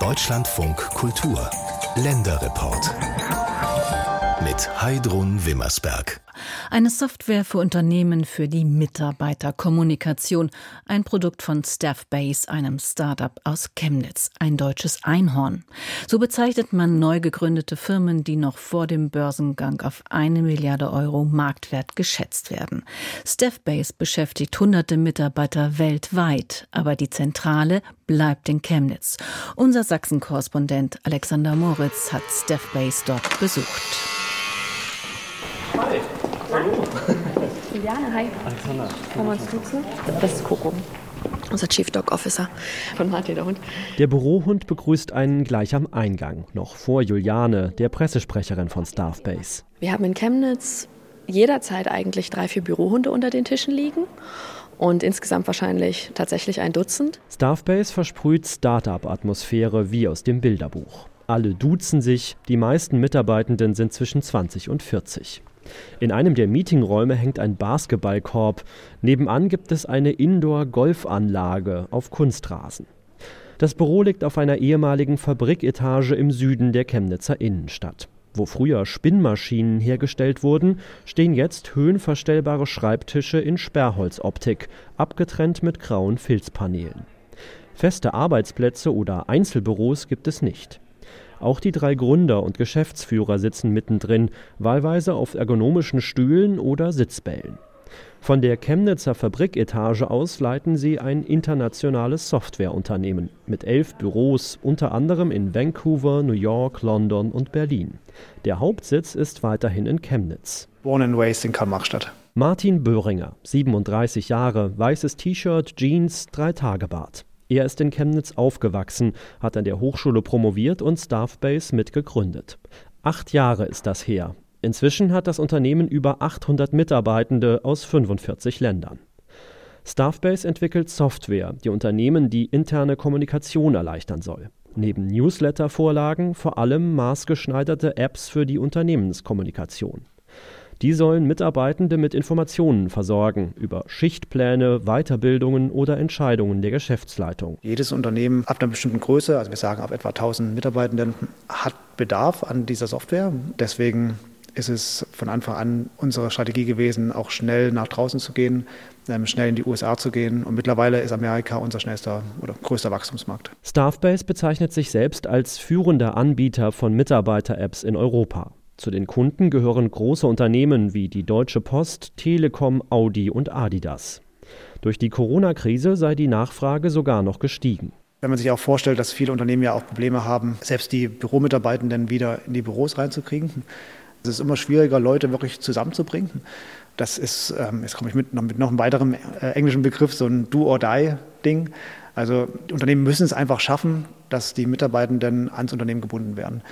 Deutschlandfunk Kultur Länderreport mit Heidrun Wimmersberg. Eine Software für Unternehmen für die Mitarbeiterkommunikation. Ein Produkt von Staffbase, einem Startup aus Chemnitz. Ein deutsches Einhorn. So bezeichnet man neu gegründete Firmen, die noch vor dem Börsengang auf eine Milliarde Euro Marktwert geschätzt werden. Staffbase beschäftigt hunderte Mitarbeiter weltweit, aber die Zentrale bleibt in Chemnitz. Unser Sachsen-Korrespondent Alexander Moritz hat Staffbase dort besucht. Hallo. Juliane, hi. Alexander. Kann man uns duzen? Das ist Coco. Unser Chief Dog Officer von Martin, der Hund. Der Bürohund begrüßt einen gleich am Eingang, noch vor Juliane, der Pressesprecherin von Staffbase. Wir haben in Chemnitz jederzeit eigentlich drei, vier Bürohunde unter den Tischen liegen und insgesamt wahrscheinlich tatsächlich ein Dutzend. Staffbase versprüht Start-up-Atmosphäre wie aus dem Bilderbuch. Alle duzen sich, die meisten Mitarbeitenden sind zwischen 20 und 40. In einem der Meetingräume hängt ein Basketballkorb. Nebenan gibt es eine Indoor-Golfanlage auf Kunstrasen. Das Büro liegt auf einer ehemaligen Fabriketage im Süden der Chemnitzer Innenstadt. Wo früher Spinnmaschinen hergestellt wurden, stehen jetzt höhenverstellbare Schreibtische in Sperrholzoptik, abgetrennt mit grauen Filzpanelen. Feste Arbeitsplätze oder Einzelbüros gibt es nicht. Auch die drei Gründer und Geschäftsführer sitzen mittendrin, wahlweise auf ergonomischen Stühlen oder Sitzbällen. Von der Chemnitzer Fabriketage aus leiten sie ein internationales Softwareunternehmen mit elf Büros, unter anderem in Vancouver, New York, London und Berlin. Der Hauptsitz ist weiterhin in Chemnitz. Born and raised in Karl-Marx-Stadt. Martin Böhringer, 37 Jahre, weißes T-Shirt, Jeans, drei Tage Bart. Er ist in Chemnitz aufgewachsen, hat an der Hochschule promoviert und Staffbase mitgegründet. Acht Jahre ist das her. Inzwischen hat das Unternehmen über 800 Mitarbeitende aus 45 Ländern. Staffbase entwickelt Software, die Unternehmen die interne Kommunikation erleichtern soll. Neben Newsletter-Vorlagen vor allem maßgeschneiderte Apps für die Unternehmenskommunikation. Die sollen Mitarbeitende mit Informationen versorgen über Schichtpläne, Weiterbildungen oder Entscheidungen der Geschäftsleitung. Jedes Unternehmen ab einer bestimmten Größe, also wir sagen ab etwa 1000 Mitarbeitenden, hat Bedarf an dieser Software. Deswegen ist es von Anfang an unsere Strategie gewesen, auch schnell nach draußen zu gehen, ähm, schnell in die USA zu gehen. Und mittlerweile ist Amerika unser schnellster oder größter Wachstumsmarkt. Staffbase bezeichnet sich selbst als führender Anbieter von Mitarbeiter-Apps in Europa. Zu den Kunden gehören große Unternehmen wie die Deutsche Post, Telekom, Audi und Adidas. Durch die Corona-Krise sei die Nachfrage sogar noch gestiegen. Wenn man sich auch vorstellt, dass viele Unternehmen ja auch Probleme haben, selbst die Büromitarbeitenden wieder in die Büros reinzukriegen. Es ist immer schwieriger, Leute wirklich zusammenzubringen. Das ist, ähm, jetzt komme ich mit, noch, mit noch einem weiteren äh, englischen Begriff, so ein Do-or-Die-Ding. Also Unternehmen müssen es einfach schaffen, dass die Mitarbeitenden ans Unternehmen gebunden werden.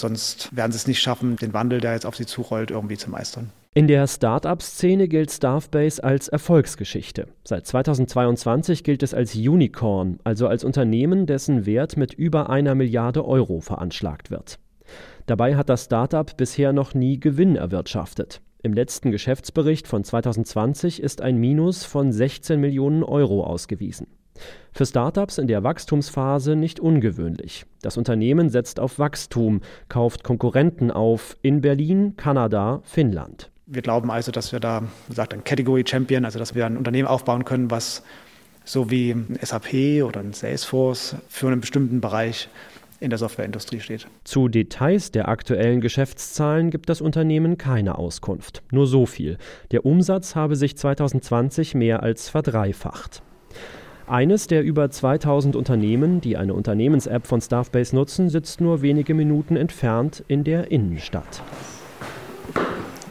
Sonst werden sie es nicht schaffen, den Wandel, der jetzt auf sie zurollt, irgendwie zu meistern. In der Start-up-Szene gilt Staffbase als Erfolgsgeschichte. Seit 2022 gilt es als Unicorn, also als Unternehmen, dessen Wert mit über einer Milliarde Euro veranschlagt wird. Dabei hat das Startup bisher noch nie Gewinn erwirtschaftet. Im letzten Geschäftsbericht von 2020 ist ein Minus von 16 Millionen Euro ausgewiesen. Für Startups in der Wachstumsphase nicht ungewöhnlich. Das Unternehmen setzt auf Wachstum, kauft Konkurrenten auf in Berlin, Kanada, Finnland. Wir glauben also, dass wir da, sagt ein Category Champion, also dass wir ein Unternehmen aufbauen können, was so wie ein SAP oder ein Salesforce für einen bestimmten Bereich in der Softwareindustrie steht. Zu Details der aktuellen Geschäftszahlen gibt das Unternehmen keine Auskunft. Nur so viel. Der Umsatz habe sich 2020 mehr als verdreifacht. Eines der über 2000 Unternehmen, die eine Unternehmens-App von Staffbase nutzen, sitzt nur wenige Minuten entfernt in der Innenstadt.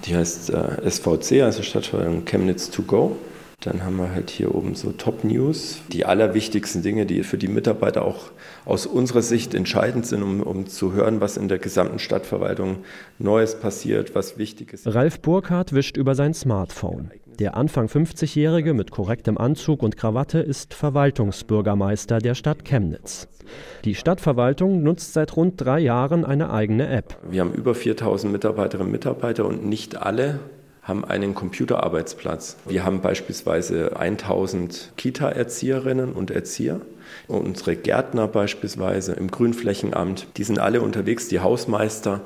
Die heißt äh, SVC, also Stadtverwaltung Chemnitz to go. Dann haben wir halt hier oben so Top News, die allerwichtigsten Dinge, die für die Mitarbeiter auch aus unserer Sicht entscheidend sind, um, um zu hören, was in der gesamten Stadtverwaltung Neues passiert, was wichtig ist. Ralf Burkhardt wischt über sein Smartphone. Der Anfang 50-Jährige mit korrektem Anzug und Krawatte ist Verwaltungsbürgermeister der Stadt Chemnitz. Die Stadtverwaltung nutzt seit rund drei Jahren eine eigene App. Wir haben über 4000 Mitarbeiterinnen und Mitarbeiter und nicht alle haben einen Computerarbeitsplatz. Wir haben beispielsweise 1000 Kita-Erzieherinnen und Erzieher. Unsere Gärtner beispielsweise im Grünflächenamt, die sind alle unterwegs, die Hausmeister.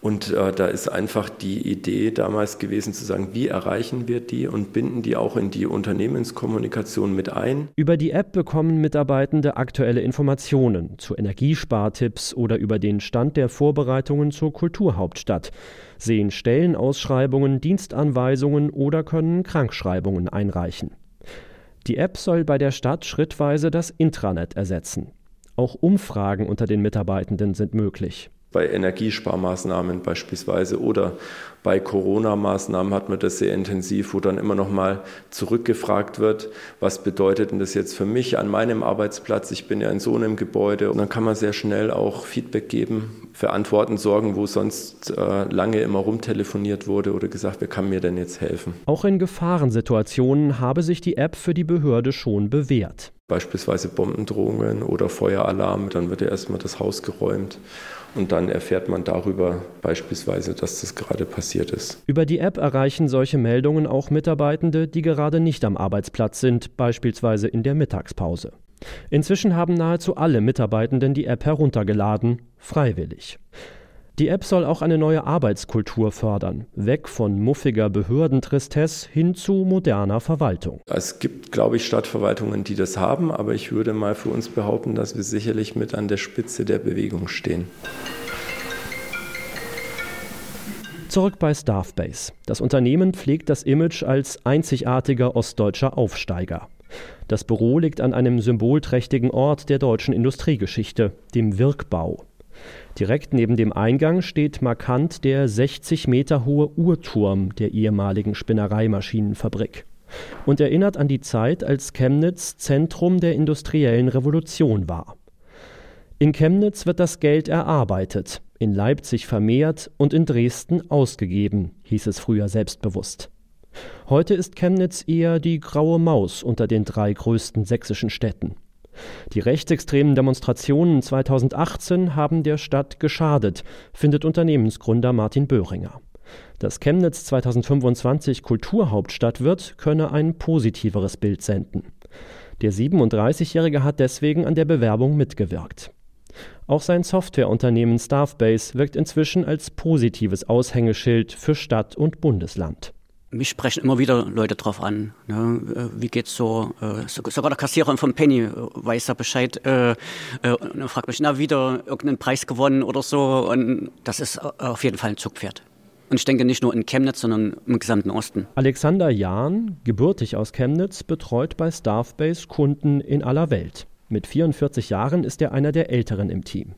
Und äh, da ist einfach die Idee damals gewesen zu sagen, wie erreichen wir die und binden die auch in die Unternehmenskommunikation mit ein. Über die App bekommen Mitarbeitende aktuelle Informationen zu Energiespartipps oder über den Stand der Vorbereitungen zur Kulturhauptstadt, sehen Stellenausschreibungen, Dienstanweisungen oder können Krankschreibungen einreichen. Die App soll bei der Stadt schrittweise das Intranet ersetzen. Auch Umfragen unter den Mitarbeitenden sind möglich bei Energiesparmaßnahmen beispielsweise oder bei Corona-Maßnahmen hat man das sehr intensiv, wo dann immer noch mal zurückgefragt wird, was bedeutet denn das jetzt für mich an meinem Arbeitsplatz? Ich bin ja in so einem Gebäude und dann kann man sehr schnell auch Feedback geben, für Antworten sorgen, wo sonst äh, lange immer rumtelefoniert wurde oder gesagt, wer kann mir denn jetzt helfen? Auch in Gefahrensituationen habe sich die App für die Behörde schon bewährt. Beispielsweise Bombendrohungen oder Feueralarm, dann wird ja erstmal das Haus geräumt und dann erfährt man darüber beispielsweise, dass das gerade passiert ist. Über die App erreichen solche Meldungen auch Mitarbeitende, die gerade nicht am Arbeitsplatz sind, beispielsweise in der Mittagspause. Inzwischen haben nahezu alle Mitarbeitenden die App heruntergeladen, freiwillig. Die App soll auch eine neue Arbeitskultur fördern, weg von muffiger Behördentristesse hin zu moderner Verwaltung. Es gibt, glaube ich, Stadtverwaltungen, die das haben, aber ich würde mal für uns behaupten, dass wir sicherlich mit an der Spitze der Bewegung stehen. Zurück bei Staffbase. Das Unternehmen pflegt das Image als einzigartiger ostdeutscher Aufsteiger. Das Büro liegt an einem symbolträchtigen Ort der deutschen Industriegeschichte, dem Wirkbau. Direkt neben dem Eingang steht markant der 60 Meter hohe Uhrturm der ehemaligen Spinnereimaschinenfabrik und erinnert an die Zeit, als Chemnitz Zentrum der industriellen Revolution war. In Chemnitz wird das Geld erarbeitet, in Leipzig vermehrt und in Dresden ausgegeben, hieß es früher selbstbewusst. Heute ist Chemnitz eher die graue Maus unter den drei größten sächsischen Städten. Die rechtsextremen Demonstrationen 2018 haben der Stadt geschadet, findet Unternehmensgründer Martin Böhringer. Dass Chemnitz 2025 Kulturhauptstadt wird, könne ein positiveres Bild senden. Der 37-Jährige hat deswegen an der Bewerbung mitgewirkt. Auch sein Softwareunternehmen Staffbase wirkt inzwischen als positives Aushängeschild für Stadt und Bundesland. Mich sprechen immer wieder Leute drauf an. Ne? Äh, wie geht's so? Äh, sogar der Kassierer vom Penny äh, weiß da Bescheid äh, und fragt mich, na, wieder irgendeinen Preis gewonnen oder so. Und das ist auf jeden Fall ein Zugpferd. Und ich denke nicht nur in Chemnitz, sondern im gesamten Osten. Alexander Jahn, gebürtig aus Chemnitz, betreut bei Staffbase Kunden in aller Welt. Mit 44 Jahren ist er einer der Älteren im Team.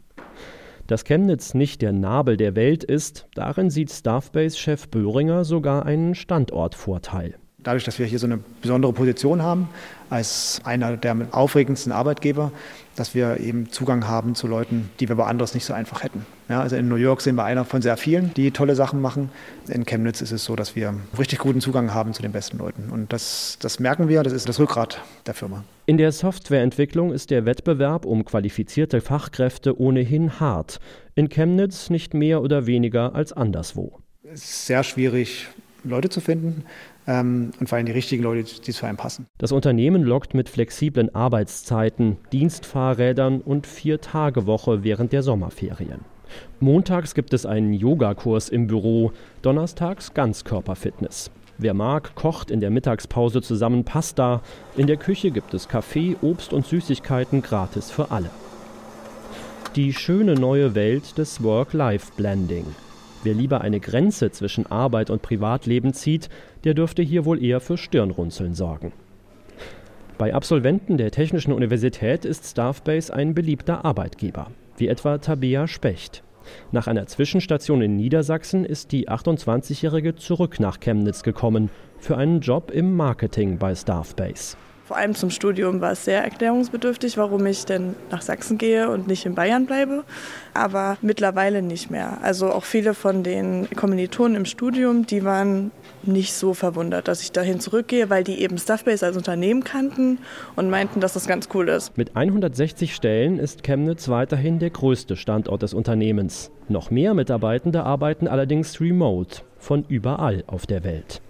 Dass Chemnitz nicht der Nabel der Welt ist, darin sieht Staffbase-Chef Böhringer sogar einen Standortvorteil. Dadurch, dass wir hier so eine besondere Position haben, als einer der aufregendsten Arbeitgeber, dass wir eben Zugang haben zu Leuten, die wir woanders nicht so einfach hätten. Ja, also in New York sind wir einer von sehr vielen, die tolle Sachen machen. In Chemnitz ist es so, dass wir richtig guten Zugang haben zu den besten Leuten. Und das, das merken wir, das ist das Rückgrat der Firma. In der Softwareentwicklung ist der Wettbewerb um qualifizierte Fachkräfte ohnehin hart. In Chemnitz nicht mehr oder weniger als anderswo. Es ist sehr schwierig, Leute zu finden ähm, und vor allem die richtigen Leute, die zu einem passen. Das Unternehmen lockt mit flexiblen Arbeitszeiten, Dienstfahrrädern und Vier-Tage-Woche während der Sommerferien. Montags gibt es einen Yogakurs im Büro, donnerstags Ganzkörperfitness. Wer mag, kocht in der Mittagspause zusammen Pasta. In der Küche gibt es Kaffee, Obst und Süßigkeiten gratis für alle. Die schöne neue Welt des Work-Life-Blending. Wer lieber eine Grenze zwischen Arbeit und Privatleben zieht, der dürfte hier wohl eher für Stirnrunzeln sorgen. Bei Absolventen der Technischen Universität ist Staffbase ein beliebter Arbeitgeber, wie etwa Tabea Specht. Nach einer Zwischenstation in Niedersachsen ist die 28-Jährige zurück nach Chemnitz gekommen für einen Job im Marketing bei Staffbase. Vor allem zum Studium war es sehr erklärungsbedürftig, warum ich denn nach Sachsen gehe und nicht in Bayern bleibe. Aber mittlerweile nicht mehr. Also auch viele von den Kommilitonen im Studium, die waren nicht so verwundert, dass ich dahin zurückgehe, weil die eben Stuffbase als Unternehmen kannten und meinten, dass das ganz cool ist. Mit 160 Stellen ist Chemnitz weiterhin der größte Standort des Unternehmens. Noch mehr Mitarbeitende arbeiten allerdings remote von überall auf der Welt.